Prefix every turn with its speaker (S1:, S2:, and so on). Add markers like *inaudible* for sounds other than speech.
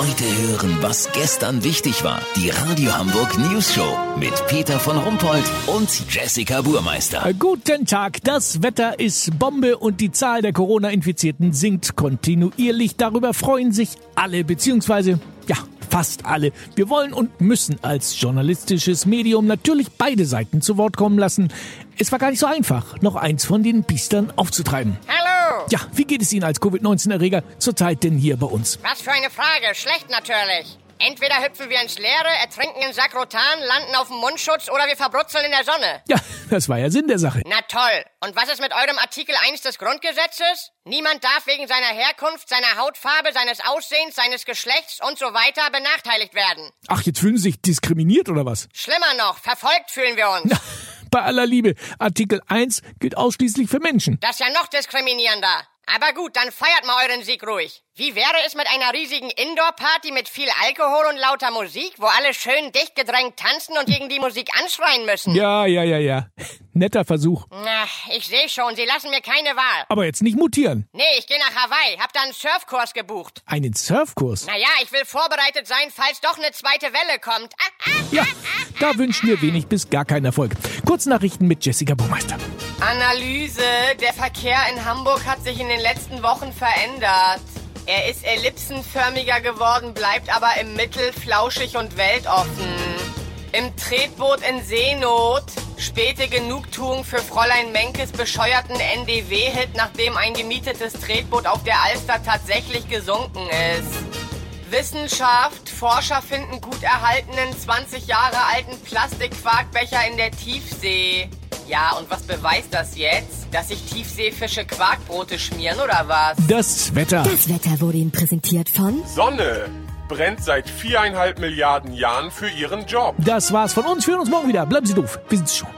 S1: Heute hören, was gestern wichtig war. Die Radio Hamburg News Show mit Peter von Rumpold und Jessica Burmeister.
S2: Guten Tag, das Wetter ist Bombe und die Zahl der Corona-Infizierten sinkt kontinuierlich. Darüber freuen sich alle, beziehungsweise, ja, fast alle. Wir wollen und müssen als journalistisches Medium natürlich beide Seiten zu Wort kommen lassen. Es war gar nicht so einfach, noch eins von den Biestern aufzutreiben.
S3: Hallo!
S2: Ja, wie geht es Ihnen als Covid-19-Erreger zurzeit denn hier bei uns?
S3: Was für eine Frage. Schlecht natürlich. Entweder hüpfen wir ins Leere, ertrinken in Sakrotan, landen auf dem Mundschutz oder wir verbrutzeln in der Sonne.
S2: Ja, das war ja Sinn der Sache.
S3: Na toll. Und was ist mit eurem Artikel 1 des Grundgesetzes? Niemand darf wegen seiner Herkunft, seiner Hautfarbe, seines Aussehens, seines Geschlechts und so weiter benachteiligt werden.
S2: Ach, jetzt fühlen Sie sich diskriminiert oder was?
S3: Schlimmer noch, verfolgt fühlen wir uns. *laughs*
S2: Bei aller Liebe, Artikel 1 gilt ausschließlich für Menschen.
S3: Das ist ja noch diskriminierender. Aber gut, dann feiert mal euren Sieg ruhig. Wie wäre es mit einer riesigen Indoor-Party mit viel Alkohol und lauter Musik, wo alle schön dicht gedrängt tanzen und gegen die Musik anschreien müssen?
S2: Ja, ja, ja, ja. Netter Versuch.
S3: Na, ich sehe schon, sie lassen mir keine Wahl.
S2: Aber jetzt nicht mutieren.
S3: Nee, ich gehe nach Hawaii, hab da einen Surfkurs gebucht.
S2: Einen Surfkurs?
S3: Naja, ich will vorbereitet sein, falls doch eine zweite Welle kommt. Ah, ah.
S2: Ja, da wünschen wir wenig bis gar keinen Erfolg. Kurznachrichten mit Jessica Burmeister.
S4: Analyse. Der Verkehr in Hamburg hat sich in den letzten Wochen verändert. Er ist ellipsenförmiger geworden, bleibt aber im Mittel flauschig und weltoffen. Im Tretboot in Seenot. Späte Genugtuung für Fräulein Menkes bescheuerten NDW-Hit, nachdem ein gemietetes Tretboot auf der Alster tatsächlich gesunken ist. Wissenschaft. Forscher finden gut erhaltenen 20 Jahre alten Plastikquarkbecher in der Tiefsee. Ja, und was beweist das jetzt? Dass sich Tiefseefische Quarkbrote schmieren oder was?
S2: Das Wetter.
S5: Das Wetter wurde Ihnen präsentiert von
S6: Sonne brennt seit viereinhalb Milliarden Jahren für ihren Job.
S2: Das war's von uns. Wir hören uns morgen wieder. Bleiben Sie doof. Wir sind's schon.